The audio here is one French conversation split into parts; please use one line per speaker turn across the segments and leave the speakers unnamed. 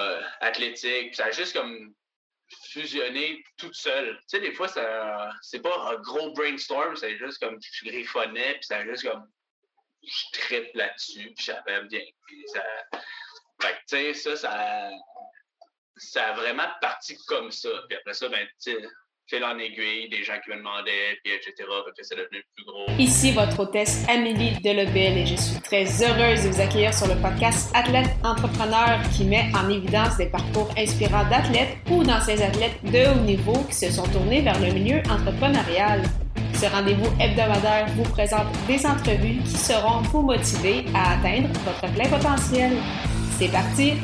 euh, athlétique. Ça a juste comme fusionné toute seule. Tu sais, des fois, c'est pas un gros brainstorm, c'est juste comme je griffonnais, puis ça a juste comme je tripe là-dessus, puis j'avais bien. Puis ça... Fait que, tu sais, ça, ça, ça a vraiment parti comme ça. Puis après ça, ben, tu sais, fil en des gens qui me demandaient, puis etc. que c'est devenu plus gros.
Ici votre hôtesse Amélie Delebel et je suis très heureuse de vous accueillir sur le podcast Athlète Entrepreneur qui met en évidence des parcours inspirants d'athlètes ou d'anciens athlètes de haut niveau qui se sont tournés vers le milieu entrepreneurial. Ce rendez-vous hebdomadaire vous présente des entrevues qui seront vous motiver à atteindre votre plein potentiel. C'est parti!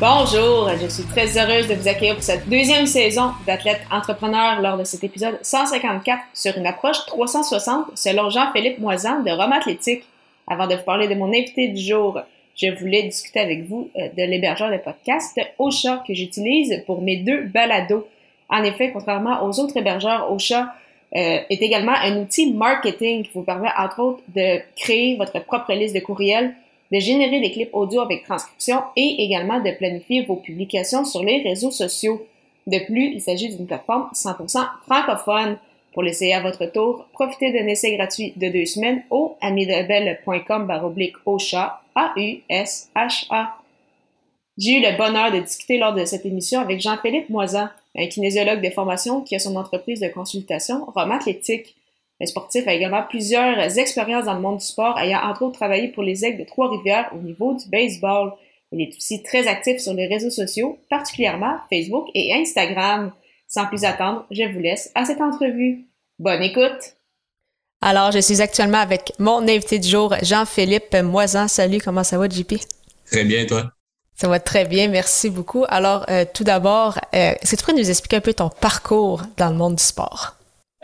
Bonjour, je suis très heureuse de vous accueillir pour cette deuxième saison d'Athlète Entrepreneur lors de cet épisode 154 sur une approche 360 selon Jean-Philippe Moisan de Rome Athlétique. Avant de vous parler de mon invité du jour, je voulais discuter avec vous euh, de l'hébergeur de podcast Ocha que j'utilise pour mes deux balados. En effet, contrairement aux autres hébergeurs, Ocha euh, est également un outil marketing qui vous permet entre autres de créer votre propre liste de courriels de générer des clips audio avec transcription et également de planifier vos publications sur les réseaux sociaux. De plus, il s'agit d'une plateforme 100% francophone. Pour l'essayer à votre tour, profitez d'un essai gratuit de deux semaines au amidebel.com baroblique A-U-S-H-A. J'ai eu le bonheur de discuter lors de cette émission avec Jean-Philippe Moisan, un kinésiologue de formation qui a son entreprise de consultation Rome Athlétique. Le sportif a également plusieurs expériences dans le monde du sport, ayant entre autres travaillé pour les Aigles de Trois-Rivières au niveau du baseball. Il est aussi très actif sur les réseaux sociaux, particulièrement Facebook et Instagram. Sans plus attendre, je vous laisse à cette entrevue. Bonne écoute! Alors, je suis actuellement avec mon invité du jour, Jean-Philippe Moisan. Salut, comment ça va, JP?
Très bien, toi?
Ça va très bien, merci beaucoup. Alors, euh, tout d'abord, euh, est-ce que tu pourrais nous expliquer un peu ton parcours dans le monde du sport?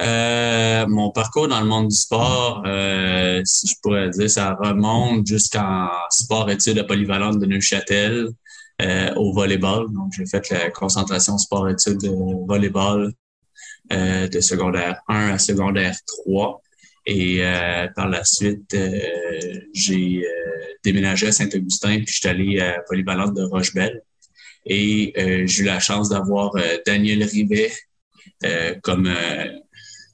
Euh, mon parcours dans le monde du sport, euh, si je pourrais dire, ça remonte jusqu'en sport-études à polyvalente de Neuchâtel euh, au volleyball. Donc, j'ai fait la concentration sport-études de volleyball euh, de secondaire 1 à secondaire 3. Et par la suite, j'ai déménagé à Saint-Augustin, puis je suis allé à polyvalente de Rochebelle. Et j'ai eu la chance d'avoir Daniel Rivet comme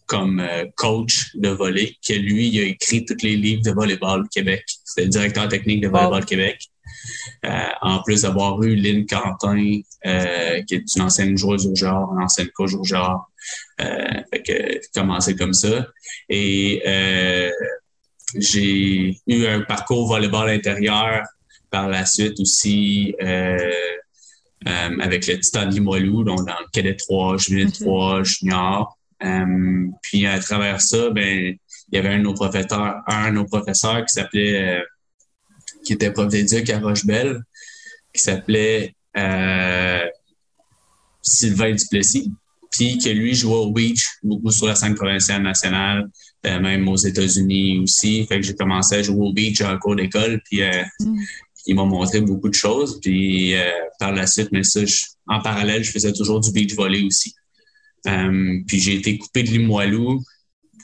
comme euh, coach de volley, que lui, il a écrit tous les livres de volleyball Québec. C'est le directeur technique de volleyball Québec. Euh, en plus d'avoir eu Lynn Quentin, euh, qui est une ancienne joueuse au genre, une ancienne coach au genre. Euh, fait que commencé comme ça. Et j'ai eu un parcours volleyball intérieur par la suite aussi avec le Titan Limoilou, donc dans le cadet 3, junior 3, junior. Euh, puis à travers ça, ben il y avait un de nos professeurs, un de nos professeurs qui s'appelait, euh, qui était prof d'éduc à Rochebelle, qui s'appelait euh, Sylvain Duplessis, puis que lui jouait au beach, beaucoup sur la scène provinciale nationale, même aux États-Unis aussi. Fait que j'ai commencé à jouer au beach en cours d'école, puis mm. il m'a montré beaucoup de choses. Puis par la suite, mais ça, en parallèle, je faisais toujours du beach volley aussi. Euh, puis j'ai été coupé de Limoilou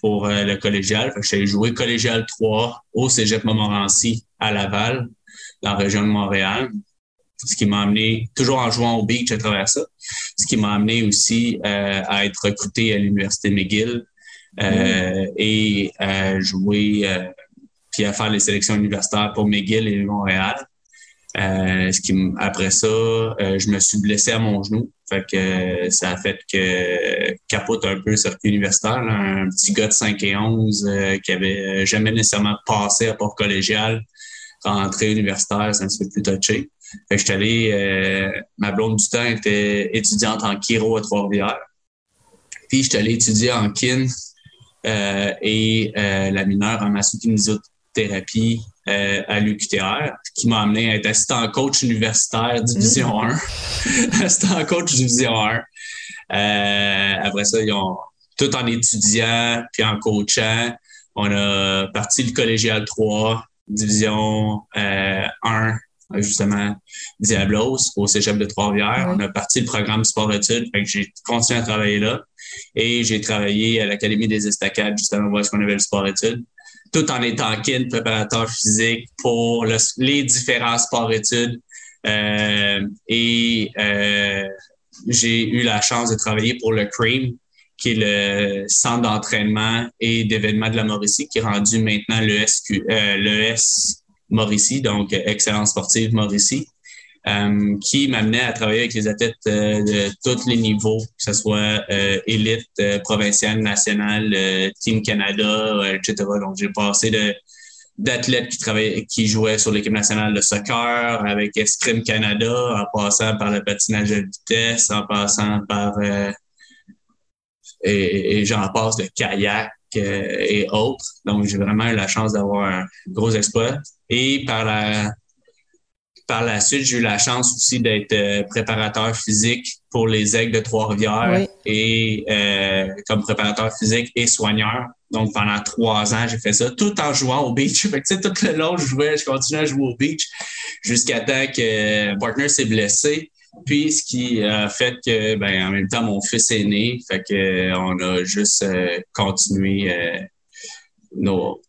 pour euh, le collégial. J'ai joué collégial 3 au Cégep Montmorency à Laval, dans la région de Montréal. Ce qui m'a amené, toujours en jouant au beach à travers ça, ce qui m'a amené aussi euh, à être recruté à l'Université McGill mm. et à jouer, puis à faire les sélections universitaires pour McGill et Montréal. Ce qui, après ça, je me suis blessé à mon genou. Fait que euh, ça a fait que capote un peu le circuit universitaire. Un petit gars de 5 et 11 euh, qui avait jamais nécessairement passé à port collégial, rentré universitaire, c'est un petit peu plus touché. Fait que j'étais allé, euh, ma blonde du temps était étudiante en chiro à Trois-Rivières. Puis j'étais allé étudier en kin et la mineure en massokinésiothérapie euh, à l'UQTR, qui m'a amené à être assistant coach universitaire Division 1. Mm. assistant coach Division 1. Euh, après ça, ils ont tout en étudiant puis en coachant. On a parti le collégial 3, Division euh, 1, justement, Diablos, au cégep de Trois-Rivières. On a parti le programme sport-études, fait que j'ai continué à travailler là. Et j'ai travaillé à l'Académie des Estacades, justement, où est-ce qu'on avait le sport-études. Tout en étant kin, préparateur physique pour les différents sports-études. Euh, et euh, j'ai eu la chance de travailler pour le CREAM, qui est le centre d'entraînement et d'événements de la Mauricie, qui est rendu maintenant le, euh, le S Mauricie, donc Excellence sportive Mauricie. Euh, qui m'amenait à travailler avec les athlètes euh, de tous les niveaux, que ce soit euh, élite, provinciale, nationale, Team Canada, etc. Donc, j'ai passé d'athlètes qui jouaient sur l'équipe nationale de soccer, avec Escrime Canada, en passant par le patinage de vitesse, en passant par et, et j'en passe de kayak et autres. Donc, j'ai vraiment eu la chance d'avoir un gros exploit. Et par la par la suite, j'ai eu la chance aussi d'être euh, préparateur physique pour les Aigles de Trois-Rivières et euh, comme préparateur physique et soigneur. Donc, pendant trois ans, j'ai fait ça tout en jouant au beach. Fait que, tout le long, je jouais, je continuais à jouer au beach jusqu'à temps que mon partner s'est blessé. Puis, ce qui a fait que, ben, en même temps, mon fils est né. Fait que, on a juste euh, continué nos,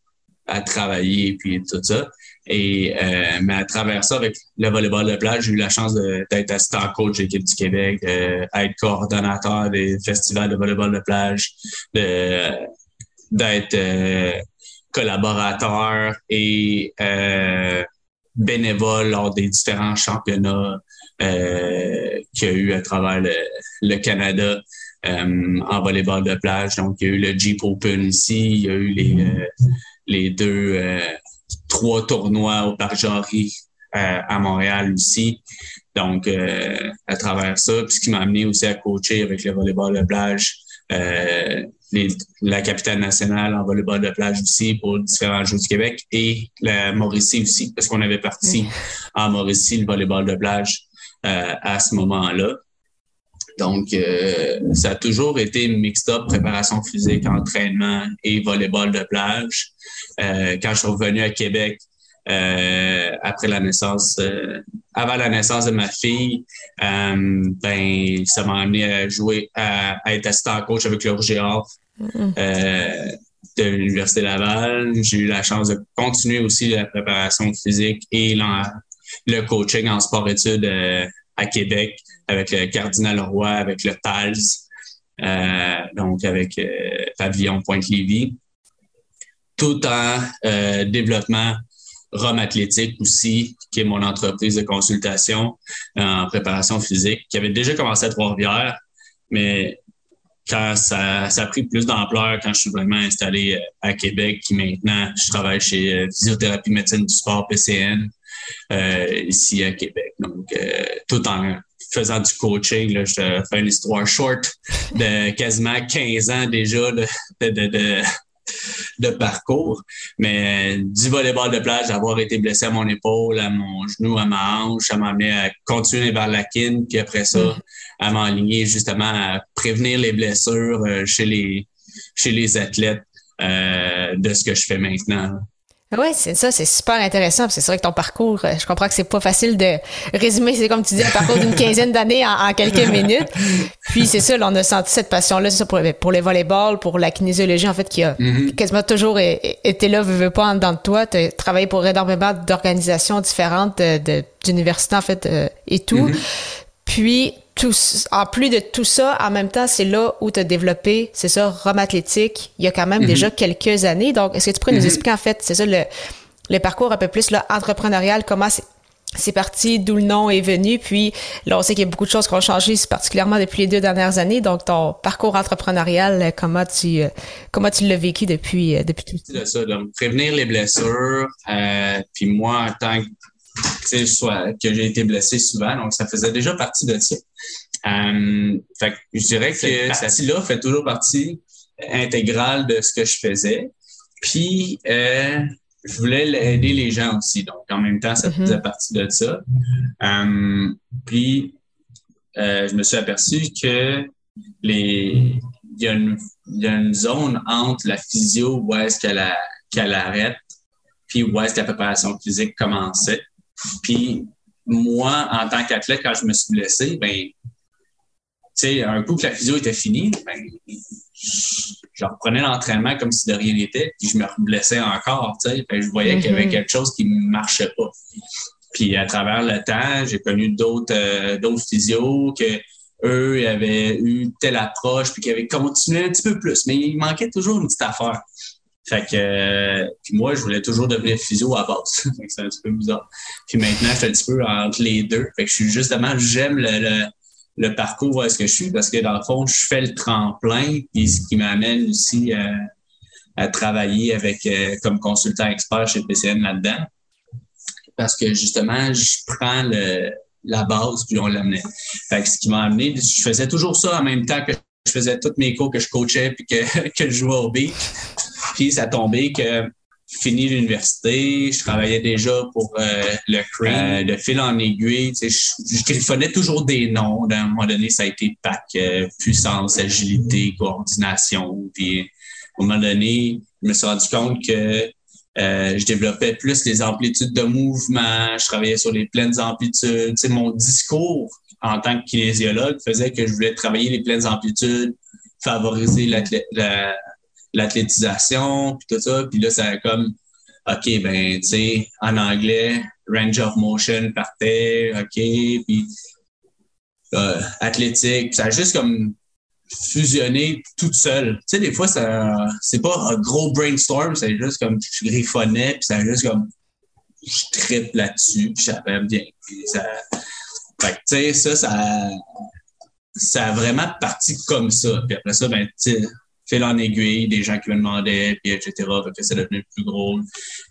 à travailler puis tout ça. Et euh, mais à travers ça, avec le volleyball de plage, j'ai eu la chance d'être assistant coach de l'équipe du Québec, euh, être coordonnateur des festivals de volleyball de plage, d'être euh, collaborateur et euh, bénévole lors des différents championnats qu'il y a eu à travers le, le Canada. en volleyball de plage. Donc, il y a eu le Jeep Open ici, il y a eu les, les deux trois tournois au Parc Jarry euh, à Montréal aussi. Donc, euh, à travers ça, puis ce qui m'a amené aussi à coacher avec le volleyball de plage, euh, la capitale nationale en volleyball de plage aussi pour différents Jeux du Québec et la Mauricie aussi, parce qu'on avait parti en Mauricie le volleyball de plage à ce moment-là. Donc, ça a toujours été mixed up, préparation physique, entraînement et volleyball de plage. Euh, quand je suis revenu à Québec euh, après la naissance, euh, avant la naissance de ma fille, ben ça m'a amené à jouer, à, être assistant coach avec le mm-hmm. de l'Université Laval. J'ai eu la chance de continuer aussi la préparation physique et le coaching en sport-études à Québec avec le Cardinal Roy, avec le TALS, donc avec Pavillon Pointe-Lévis. Tout en euh, développement Rome Athlétique aussi, qui est mon entreprise de consultation euh, en préparation physique, qui avait déjà commencé à Trois-Rivières, mais quand ça, ça a pris plus d'ampleur, quand je suis vraiment installé euh, à Québec, qui maintenant, je travaille chez Physiothérapie Médecine du Sport, PCN, ici à Québec. Donc, tout en faisant du coaching, là, je te fais une histoire short de quasiment 15 ans déjà de, de de parcours. Mais du volleyball de plage, d'avoir été blessé à mon épaule, à mon genou, à ma hanche, ça m'a amené à continuer vers la kin, puis après ça, à m'enligner justement à prévenir les blessures euh, chez les, chez les athlètes euh, de ce que je fais maintenant.
Oui, c'est ça, c'est super intéressant. C'est vrai que ton parcours, euh, je comprends que c'est pas facile de résumer, c'est comme tu dis, un parcours d'une quinzaine d'années en, quelques minutes. Puis c'est ça, on a senti cette passion-là, c'est ça, pour, pour les volleyballs, pour la kinésiologie, en fait, qui a mm-hmm. quasiment toujours été là, veux, veux pas, en dedans de toi. Tu as travaillé pour énormément d'organisations différentes, d'universités, en fait, euh, et tout. Mm-hmm. Puis, en plus de tout ça, en même temps, c'est là où tu as développé, c'est ça, Rome Athlétique, il y a quand même déjà mhm. quelques années. Donc, est-ce que tu pourrais nous mhm. expliquer, en fait, c'est ça, le, parcours un peu plus là, entrepreneurial, comment c'est parti, d'où le nom est venu. Puis là, on sait qu'il y a beaucoup de choses qui ont changé, particulièrement depuis les deux dernières années. Donc, ton parcours entrepreneurial, comment tu comment tu l'as vécu depuis, euh, depuis tout
ça? ça donc, prévenir les blessures. Euh, puis moi, en tant que soit que j'ai été blessé souvent, donc ça faisait déjà partie de ça. Euh, fait je dirais que cette là fait toujours partie intégrale de ce que je faisais. Puis euh, je voulais aider les gens aussi, donc en même temps, ça mm-hmm. faisait partie de ça. Euh, puis je me suis aperçu que les il y, a une, y a une zone entre la physio où est-ce qu'elle arrête, puis où est-ce que la préparation physique commençait. Puis moi, en tant qu'athlète, quand je me suis blessé, ben sais, un coup que la physio était finie, ben, je reprenais l'entraînement comme si de rien n'était, puis je me blessais encore, tu sais. je voyais qu'il y avait mm-hmm. quelque chose qui ne marchait pas. Puis à travers le temps, j'ai connu d'autres euh, d'autres physios que eux avaient eu telle approche puis qui avaient continué un petit peu plus, mais il manquait toujours une petite affaire. Fait que euh, puis moi, je voulais toujours devenir physio à base. c'est un petit peu bizarre. Puis maintenant, je suis un petit peu entre les deux. Fait que je suis justement, j'aime le, le, parcours où est-ce que je suis parce que dans le fond, je fais le tremplin, puis ce qui m'amène aussi à, à travailler avec euh, comme consultant expert chez PCN là-dedans parce que justement, je prends le, la base puis on l'amenait. Fait ce qui m'a amené, je faisais toujours ça en même temps que je faisais tous mes cours que je coachais puis que, que je jouais au beach. Puis ça tombait que fini l'université, je travaillais déjà pour euh, le CREAM, euh, de fil en aiguille. Je, je griffonnais toujours des noms. À un moment donné, ça a été PAC, euh, puissance, agilité, coordination. Puis à un moment donné, je me suis rendu compte que euh, je développais plus les amplitudes de mouvement, je travaillais sur les pleines amplitudes. Tu mon discours en tant que kinésiologue faisait que je voulais travailler les pleines amplitudes, favoriser l'athlétisation, puis tout ça. Puis là, ça a comme, OK, ben, tu sais, en anglais, range of motion partait, OK, puis euh, athlétique. Ça a juste comme fusionner toute seule. Tu sais, des fois, ça, c'est pas un gros brainstorm, c'est juste comme je griffonnais, puis c'est juste comme je tripe là-dessus, puis ça bien. Puis ça, tu sais, ça, ça, ça a vraiment parti comme ça. Puis après ça, ben, tu fil en aiguille, des gens qui me demandaient, puis etc. Fait que c'est devenu plus gros.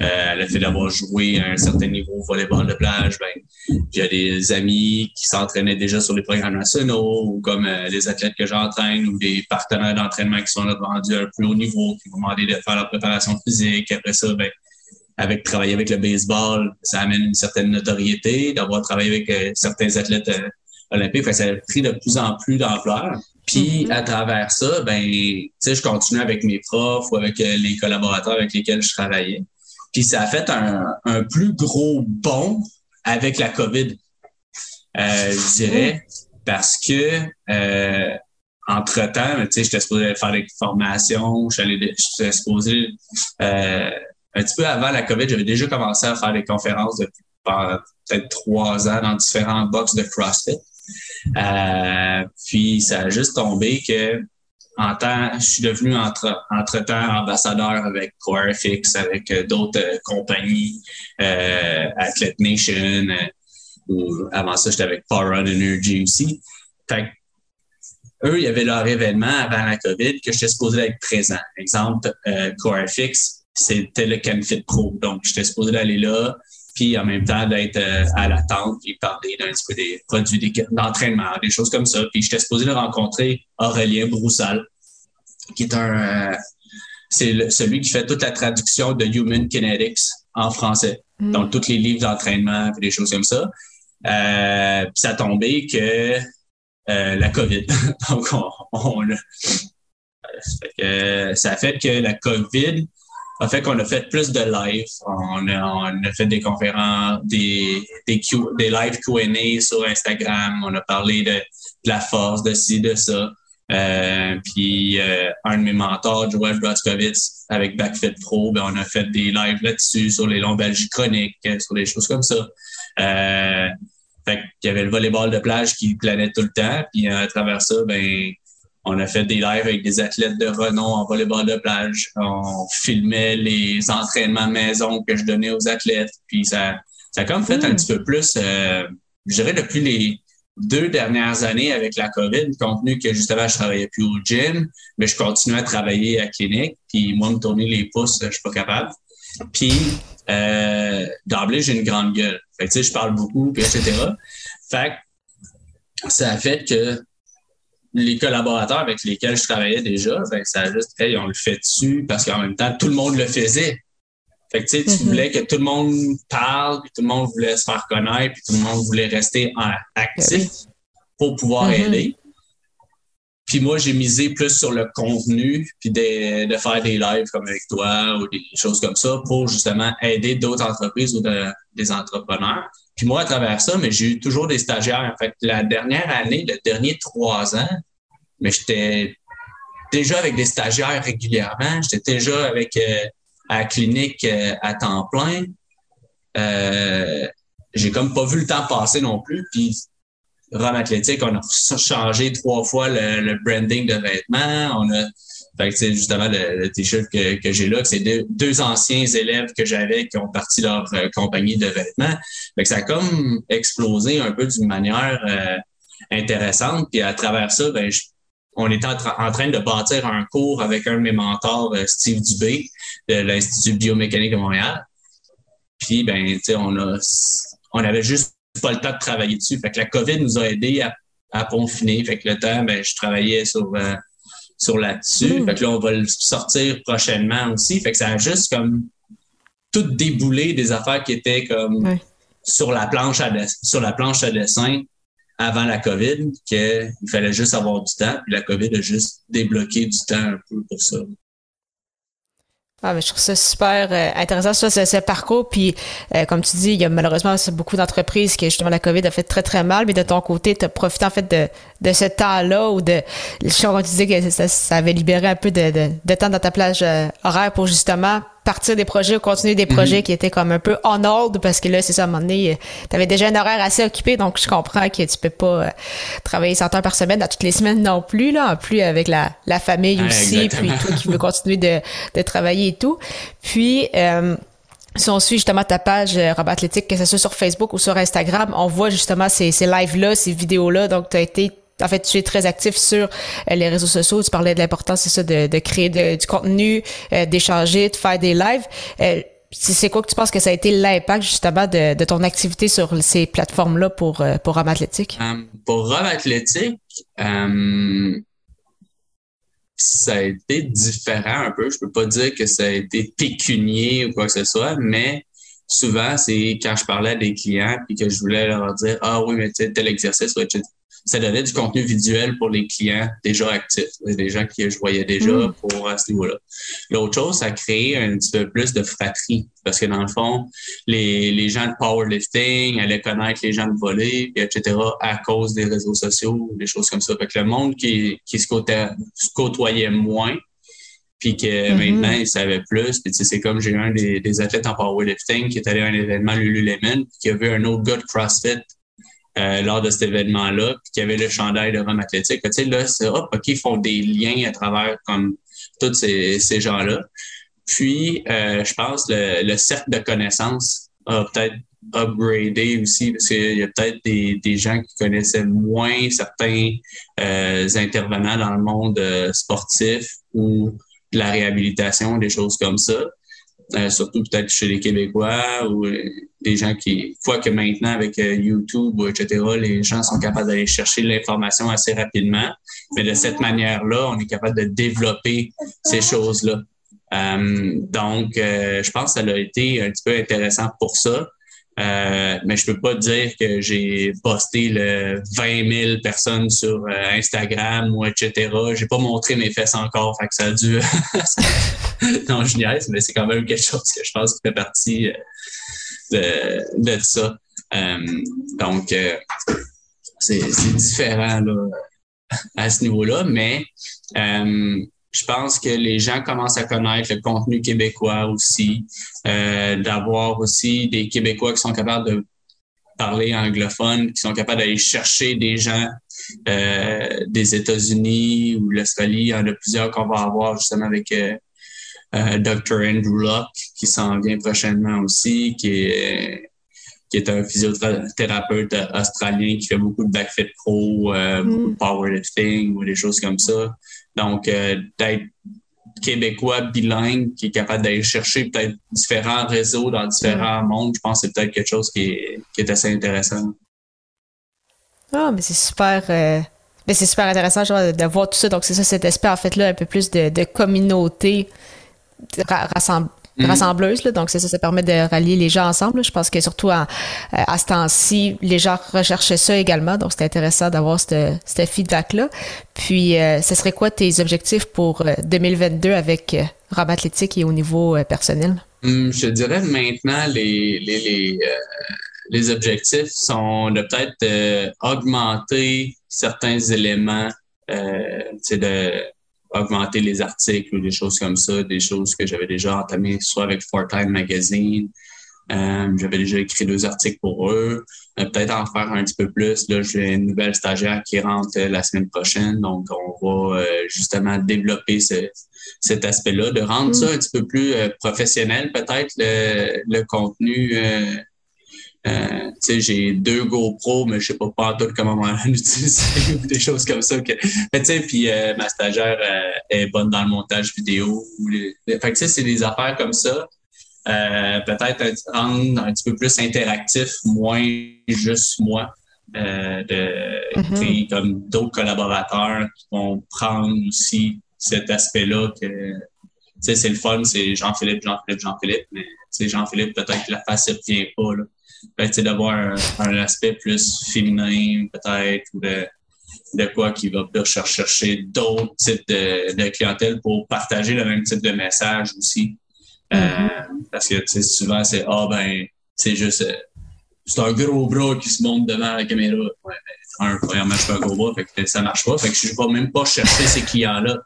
Euh, le fait d'avoir joué à un certain niveau au volleyball de plage, ben, j'ai des amis qui s'entraînaient déjà sur les programmes nationaux, ou comme euh, athlètes que j'entraîne, ou des partenaires d'entraînement qui sont rendus à un plus haut niveau, qui m'ont demandé de faire la préparation physique. Après ça, ben, avec travailler avec le baseball, ça amène une certaine notoriété, d'avoir travaillé avec euh, certains athlètes euh, olympiques. Fait ça a pris de plus en plus d'ampleur. Puis mm-hmm. à travers ça, ben, je continue avec mes profs ou avec euh, les collaborateurs avec lesquels je travaillais. Puis ça a fait un, un plus gros bond avec la COVID, euh, je dirais, parce que euh, entre-temps, tu sais, j'étais supposé faire des formations, j'étais supposé euh, un petit peu avant la COVID, j'avais déjà commencé à faire des conférences depuis peut-être trois ans dans différents box de CrossFit. Euh, puis ça a juste tombé que en je suis devenu entre, entre-temps ambassadeur avec CoreFX, avec euh, d'autres euh, compagnies, euh, Nation, ou avant ça, j'étais avec Power Energy aussi. Fait eux, il y avait leur événement avant la COVID que j'étais supposé être présent. Exemple, CoreFX, c'était le CanFit Pro. Donc, j'étais supposé d'aller là, puis en même temps d'être euh, à l'attente et parler d'un petit peu des produits d'entraînement, des choses comme ça. Puis j'étais supposé de rencontrer Aurélien Broussal, qui est un... Euh, c'est celui qui fait toute la traduction de Human Kinetics en français. Mm. Donc, tous les livres d'entraînement et des choses comme ça. Euh, puis ça a tombé que euh, la COVID. Donc, on, on, ça a fait que la COVID a fait qu'on a fait plus de live. On a, fait des conférences, des, des, des live Q&A sur Instagram. On a parlé de, la force, de ci, de ça. Euh, puis euh, un de mes mentors, Joël Broskowitz, avec Backfit Pro, ben, on a fait des lives là-dessus sur les lombalgies chroniques, sur des choses comme ça. Euh, fait qu'il y avait le volleyball de plage qui planait tout le temps. Puis à travers ça, ben on a fait des lives avec des athlètes de renom en volleyball de plage. On filmait les entraînements maison que je donnais aux athlètes. Puis ça, ça a comme fait un petit peu plus, euh, je dirais depuis les deux dernières années avec la COVID, compte tenu que justement je travaillais plus au gym, mais je continuais à travailler à clinique. Puis moi, me tourner les pouces, je suis pas capable. Puis euh, d'emblée, j'ai une grande gueule. Fait que, tu sais, je parle beaucoup, puis etc. Fait que ça a fait que les collaborateurs avec lesquels je travaillais déjà, ben, ça a juste, hey, on le fait dessus parce qu'en même temps, tout le monde le faisait. Fait que, tu sais, tu mm-hmm. voulais que tout le monde parle, puis tout le monde voulait se faire connaître, puis tout le monde voulait rester actif pour pouvoir mm-hmm. aider. Puis moi, j'ai misé plus sur le contenu, puis de, de, faire des lives comme avec toi ou des choses comme ça pour justement aider d'autres entreprises ou des entrepreneurs. Puis moi, à travers ça, mais j'ai eu toujours des stagiaires. En fait, la dernière année, le dernier trois ans, mais j'étais déjà avec des stagiaires régulièrement. J'étais déjà avec euh, à la clinique euh, à temps plein. Euh, j'ai comme pas vu le temps passer non plus. Puis Rome Athlétique, on a changé trois fois le, branding de vêtements. On a fait que c'est justement le, t-shirt que, que j'ai là, c'est deux, deux, anciens élèves que j'avais qui ont parti leur euh, compagnie de vêtements. Fait que ça a comme explosé un peu d'une manière euh, intéressante. Puis à travers ça, ben, on était en, train de bâtir un cours avec un de mes mentors, euh, Steve Dubé, de l'Institut biomécanique de Montréal. Puis ben, on a on avait juste pas le temps de travailler dessus. Fait que la COVID nous a aidé à, à confiner. Fait que le temps, ben, je travaillais sur sur là-dessus. Hmm. Fait que là, on va le sortir prochainement aussi. Fait que ça a juste comme tout déboulé des affaires qui étaient comme sur la planche à sur la planche à dessin avant la COVID, qu'il fallait juste avoir du temps, puis la COVID a juste débloqué du temps un peu pour ça.
Ah, je trouve ça super euh, intéressant, ça, ce, parcours. Puis, euh, comme tu dis, il y a malheureusement beaucoup d'entreprises qui, justement, la COVID a fait très, très mal. Mais de ton côté, tu as profité, en fait, de, de ce temps-là ou de... Je tu disais que ça, ça, avait libéré un peu de, de, de temps dans ta plage euh, horaire pour, justement, partir des projets ou continuer des projets mhm. qui étaient comme un peu on hold parce que là, c'est ça, à un moment donné, tu avais déjà un horaire assez occupé, donc je comprends que tu peux pas euh, travailler 100 heures par semaine à toutes les semaines non plus, là, en plus avec la, la famille aussi, puis toi qui veux continuer de, de travailler et tout. Puis, euh, si on suit justement ta page euh, Robert Athlétique, que ce soit sur Facebook ou sur Instagram, on voit justement ces, ces lives-là, ces vidéos-là. Donc, tu as été en fait, tu es très actif sur euh, les réseaux sociaux. Tu parlais de l'importance, c'est ça, de, créer du contenu, euh, d'échanger, de faire des lives. Euh, c'est quoi que tu penses que ça a été l'impact justement de, ton activité sur ces plateformes-là pour, pour Rome Athlétique?
pour Rome Athlétique, ça a été différent un peu. Je peux pas dire que ça a été pécunier ou quoi que ce soit, mais souvent, c'est quand je parlais à des clients puis que je voulais leur dire Ah oui, mais tel exercice ou etc ça donnait du contenu visuel pour les clients déjà actifs, des gens que je voyais déjà mm. pour à ce niveau-là. L'autre chose, ça a créé un petit peu plus de fratrie parce que dans le fond, les, les gens de powerlifting allaient connaître les gens de volley, etc., à cause des réseaux sociaux, des choses comme ça. Fait que le monde qui, qui se, côtoyait, moins, puis que mm-hmm. maintenant, ils savaient plus. Puis c'est comme j'ai un des, des, athlètes en powerlifting qui est allé à un événement Lululemon, qui a vu un autre gars de CrossFit euh, lors de cet événement-là, puis qu'il y avait le chandail de Rome Athlétique. Tu sais, là, c'est hop, OK, ils font des liens à travers comme tous ces, ces gens-là. Puis, euh, je pense le, le cercle de connaissances a peut-être upgradé aussi, parce qu'il y a peut-être des, des gens qui connaissaient moins certains euh, intervenants dans le monde sportif ou de la réhabilitation, des choses comme ça. Euh, surtout peut-être chez les Québécois ou euh, des gens qui, quoi que maintenant avec euh, YouTube, etc., les gens sont capables d'aller chercher l'information assez rapidement. Mais de cette manière-là, on est capable de développer ces choses-là. donc, je pense que ça a été un petit peu intéressant pour ça. Euh, mais je peux pas dire que j'ai posté le 20 000 personnes sur euh, Instagram ou etc. J'ai pas montré mes fesses encore, fait que ça a dû. non, je niaise, mais c'est quand même quelque chose que je pense qui fait partie euh, de, de ça. donc, c'est différent là, à ce niveau-là, mais je pense que les gens commencent à connaître le contenu québécois aussi, euh, d'avoir aussi des Québécois qui sont capables de parler anglophone, qui sont capables d'aller chercher des gens euh, des États-Unis ou l'Australie. Il y en a plusieurs qu'on va avoir justement avec euh, euh Dr. Andrew Locke qui s'en vient prochainement aussi, qui est qui est un physiothérapeute australien qui fait beaucoup de backfit pro, euh, beaucoup de mm. powerlifting ou des choses comme ça. Donc, euh, d'être québécois bilingue qui est capable d'aller chercher peut-être différents réseaux dans différents mondes, je pense que c'est peut-être quelque chose qui est, assez intéressant.
Ah, mais c'est super. Euh, mais c'est super intéressant genre, de, voir tout ça. Donc, c'est ça, cet aspect, en fait, là, un peu plus de, de communauté rassemble mhm. rassembleuse. donc, ça, ça permet de rallier les gens ensemble. Je pense que surtout à, à ce temps-ci, les gens recherchaient ça également. Donc, c'était intéressant d'avoir ce feedback-là. Puis, ce serait quoi tes objectifs pour 2022 avec Rabat Athlétique et au niveau personnel?
Hum, je dirais maintenant, les, les, les, les objectifs sont de peut-être augmenter certains éléments, euh, de augmenter les articles ou des choses comme ça, des choses que j'avais déjà entamées, soit avec Fortnite Magazine. Euh, j'avais déjà écrit deux articles pour eux. Euh, peut-être en faire un petit peu plus. Là, j'ai une nouvelle stagiaire qui rentre euh, la semaine prochaine. Donc, on va justement développer cet aspect-là, de rendre ça mm. un petit peu plus professionnel, peut-être, le, le contenu euh, j'ai deux GoPro, mais je sais pas pas tout comment l'utiliser ou des choses comme ça. Que... puis euh, ma stagiaire euh, est bonne dans le montage vidéo. Fait que c'est des affaires comme ça. Euh, peut-être rendre un petit peu plus interactif, moins juste moi. de créer comme d'autres collaborateurs qui vont prendre aussi cet aspect-là que c'est le fun, c'est Jean-Philippe, Jean-Philippe, Jean-Philippe, mais Jean-Philippe, peut-être que la face ne tient pas. Là d'avoir un, aspect plus féminin, peut-être, ou de, de quoi qui va chercher d'autres types de, de, clientèle pour partager le même type de message aussi. Euh, mm-hmm. parce que souvent, c'est Ah ben, c'est juste euh, c'est un gros bras qui se monte devant la caméra. Ouais, ben, un, premièrement, je fais un gros bras, fait que ça marche pas. Fait que je vais même pas chercher ces clients-là.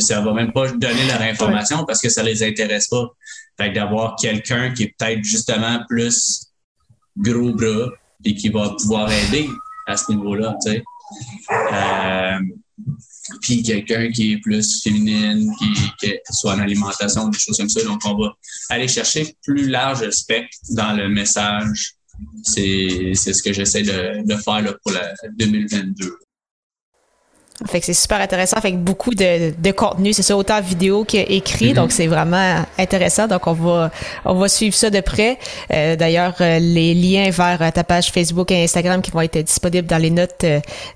Ça va même pas donner leur information parce que ça les intéresse pas. Fait que d'avoir quelqu'un qui est peut-être justement plus gros bras et qui va pouvoir aider à ce niveau-là, tu sais. Euh, puis quelqu'un qui est plus féminine, qui, qui, soit en alimentation, des choses comme ça. Donc, on va aller chercher plus large spectre dans le message. C'est ce que j'essaie de, de, faire là, pour la 2022.
Fait que c'est super intéressant. Fait que beaucoup de, de contenu, c'est ça, autant vidéo qu'écrit. Donc, c'est vraiment intéressant. Donc, on va, on va suivre ça de près. Euh, d'ailleurs, euh, les liens vers euh, ta page Facebook et Instagram qui vont être disponibles dans les notes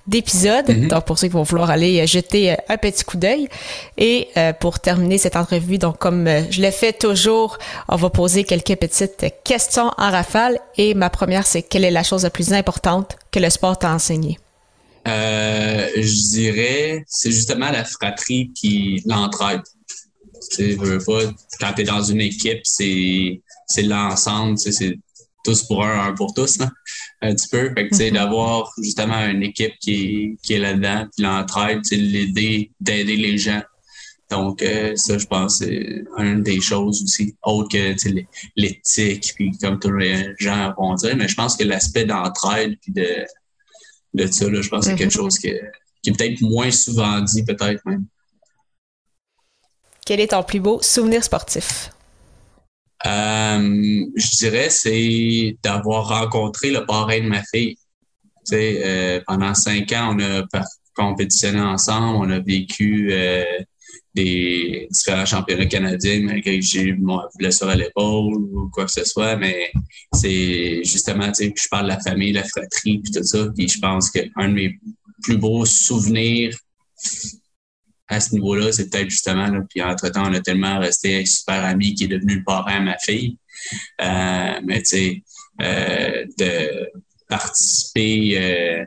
d'épisode. Mm-hmm. Donc, pour ceux qui vont vouloir aller jeter un petit coup d'œil. Et pour terminer cette entrevue, donc, comme je le fais toujours, on va poser quelques petites questions en rafale. Et ma première, c'est quelle est la chose la plus importante que le sport t'a enseigné?
Euh, je dirais, c'est justement la fratrie qui l'entraide. Tu veux pas, quand tu es dans une équipe, c'est, c'est l'ensemble, c'est tous pour un, un pour tous, un petit peu. Fait que, mm-hmm. d'avoir justement une équipe qui, qui est là-dedans, puis l'entraide, l'aider, d'aider les gens. Donc, euh, ça, je pense, c'est une des choses aussi, autre que l'éthique, puis comme tous les gens vont dire. Mais je pense que l'aspect d'entraide, puis de, de ça. Là. Je pense que c'est quelque mhm. chose qui est, peut-être moins souvent dit, peut-être même.
Quel est ton plus beau souvenir sportif?
Euh, je dirais c'est d'avoir rencontré le parrain de ma fille. Tu sais, euh, pendant cinq ans, on a compétitionné ensemble, on a vécu euh, des différents championnats canadiens, malgré que j'ai eu mon blessure à l'épaule ou quoi que ce soit, mais c'est justement, tu sais, je parle de la famille, la fratrie, puis tout ça, puis je pense qu'un de mes plus beaux souvenirs à ce niveau-là, c'est peut-être justement, puis entre-temps, on a tellement resté super amis qui est devenu le parrain à ma fille, euh, mais tu sais, euh, de participer euh,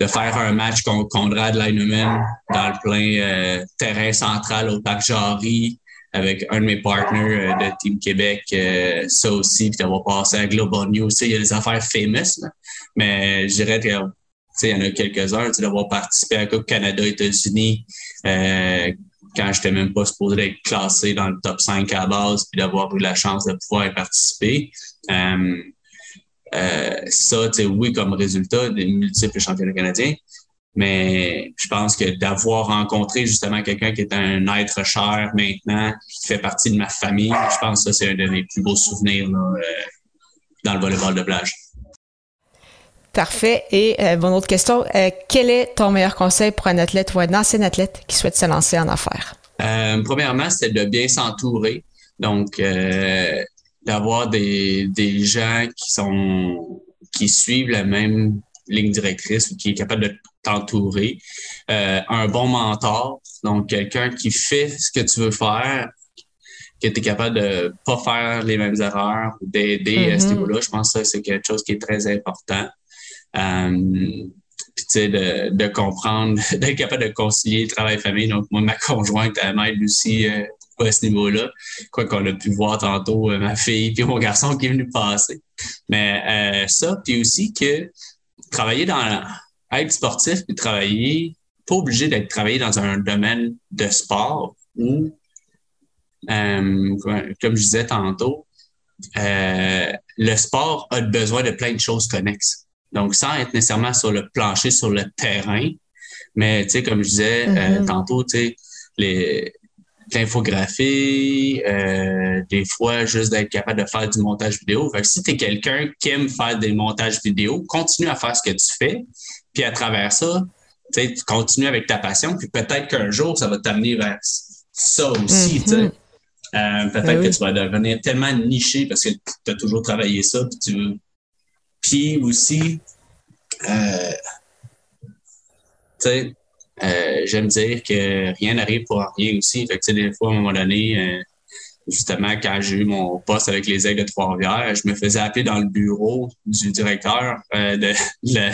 de faire un match contre Conrad Leinemann dans le plein euh, terrain central au Parc Jarry avec un de mes partners euh, de Team Québec, euh, ça aussi, puis d'avoir passé à Global News. Il y a des affaires famous, mais je dirais que il y en a quelques-uns, d'avoir participé à Coupe Canada-États-Unis quand j'étais même pas supposé être classé dans le top 5 à base, puis d'avoir eu la chance de pouvoir y participer. Euh, ça, oui, comme résultat des multiples championnats canadiens, mais je pense que d'avoir rencontré justement quelqu'un qui est un être cher maintenant, qui fait partie de ma famille, je pense que ça, c'est un de mes plus beaux souvenirs euh, dans le volleyball de plage.
Parfait. Et euh, mon autre question, quel est ton meilleur conseil pour un athlète ou un ancien athlète qui souhaite se lancer en affaires?
premièrement, c'est de bien s'entourer. Donc, d'avoir des, des gens qui sont qui suivent la même ligne directrice ou qui est capable de t'entourer. Euh, un bon mentor, donc quelqu'un qui fait ce que tu veux faire, que tu es capable de pas faire les mêmes erreurs ou d'aider à ce
Mhm.
niveau-là. Je pense que c'est quelque chose qui est très important. Euh, puis, tu sais, de, de comprendre, d'être capable de concilier travail-famille. Donc, moi, ma conjointe, elle m'aide aussi euh, à ce niveau-là. Quoi qu'on a pu voir tantôt, euh, ma fille puis mon garçon qui est venu passer. Mais euh, ça, puis aussi que travailler dans être sportif puis travailler, pas obligé d'être travaillé dans un domaine de sport ou euh, comme je disais tantôt, euh, le sport a besoin de plein de choses connexes. Donc, sans être nécessairement sur le plancher, sur le terrain, mais tu sais, comme je disais euh,
Mhm.
tantôt, tu sais, les l'infographie, euh, des fois juste d'être capable de faire du montage vidéo. Fait que si tu es quelqu'un qui aime faire des montages vidéo, continue à faire ce que tu fais, puis à travers ça, tu continues avec ta passion, puis peut-être qu'un jour, ça va t'amener vers ça aussi.
Mhm.
Euh, peut-être
Ben oui.
que tu vas devenir tellement niché parce que tu as toujours travaillé ça, puis tu. Puis aussi, tu sais, euh, j'aime dire que rien n'arrive pour rien aussi. Fait que, des fois, à un moment donné, euh, justement, quand j'ai eu mon poste avec les aigles de Trois-Rivières, je me faisais appeler dans le bureau du directeur euh, de,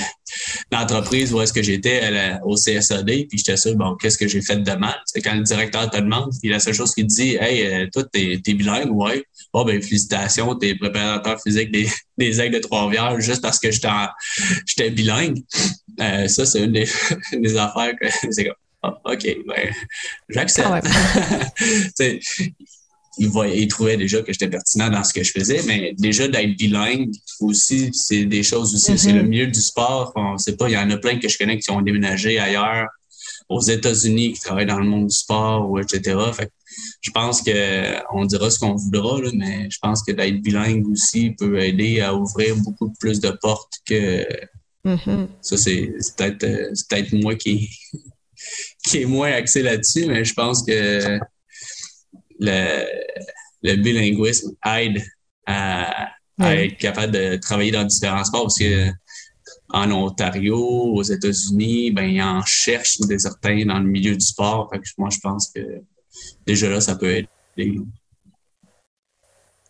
l'entreprise où est-ce que j'étais la- au CSAD, puis j'étais sûr, bon, qu'est-ce que j'ai fait de mal? C'est quand le directeur te demande, puis la seule chose qu'il te dit, hey, euh, toi, t'es, t'es bilingue, ouais. Bon, ben, félicitations, t'es préparateur physique des, des aigles de Trois-Rivières juste parce que j'étais, en- j'étais bilingue. Euh, ça, c'est une des, une des affaires que c'est comme, ah, OK, ben, j'accepte.
Ah ouais.
Il, voyait, il trouvait déjà que j'étais pertinent dans ce que je faisais, mais déjà d'être bilingue aussi, c'est des choses aussi. C'est le milieu du sport. On sait pas, il y en a plein que je connais qui ont déménagé ailleurs, aux États-Unis, qui travaillent dans le monde du sport, ou etc. Fait que je pense que on dira ce qu'on voudra, là, mais je pense que d'être bilingue aussi peut aider à ouvrir beaucoup plus de portes que
Mhm.
ça, c'est peut-être euh, peut-être moi qui, qui est moins axé là-dessus, mais je pense que le, le bilinguisme aide à, être capable de travailler dans différents sports parce que en Ontario, aux États-Unis, ben, ils en cherchent des certains dans le milieu du sport. Fait que moi, je pense que déjà là, ça peut aider.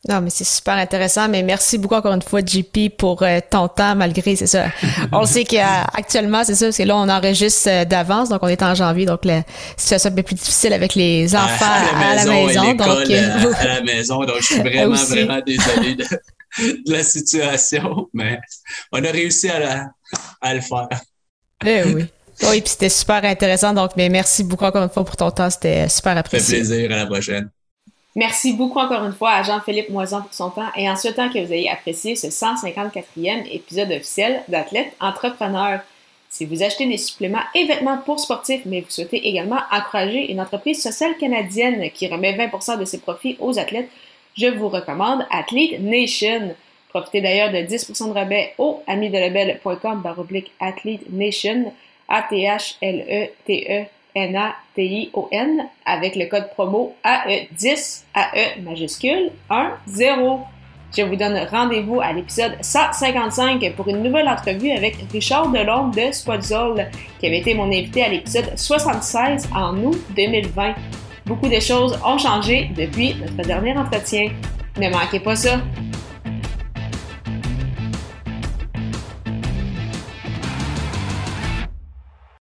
Non, mais c'est super intéressant. Mais merci beaucoup encore une fois, JP, pour euh, ton temps, malgré, c'est ça. On le sait qu'actuellement, c'est ça, parce que là, on enregistre euh, d'avance, donc on est en janvier, donc la situation est un peu plus difficile avec les enfants à, la maison.
et
donc,
l'école
euh,
à, à la maison. Donc, je suis vraiment, vraiment désolé de, de la situation, mais on a réussi à, la- à le faire.
eh oui. Oui, puis c'était super intéressant. Donc, mais merci beaucoup encore une fois pour ton temps. C'était super
Ça fait
apprécié.
plaisir. À la prochaine.
Merci beaucoup encore une fois à Jean-Philippe Moison pour son temps et en souhaitant que vous ayez apprécié ce 154e épisode officiel d'Athlète Entrepreneur. Si vous achetez des suppléments et vêtements pour sportifs, mais vous souhaitez également encourager une entreprise sociale canadienne qui remet 20% de ses profits aux athlètes, je vous recommande Athlete Nation. Profitez d'ailleurs de 10% de rabais au amidelabel.com baroblique Athlete Nation, A-T-H-L-E-T-E-N-A-T-I-O-N, avec le code promo AE10, AE majuscule 1, 0. Je vous donne rendez-vous à l'épisode 155 pour une nouvelle entrevue avec Richard Delhomme de Squadzol, qui avait été mon invité à l'épisode 76 en août 2020. Beaucoup de choses ont changé depuis notre dernier entretien. Ne manquez pas ça.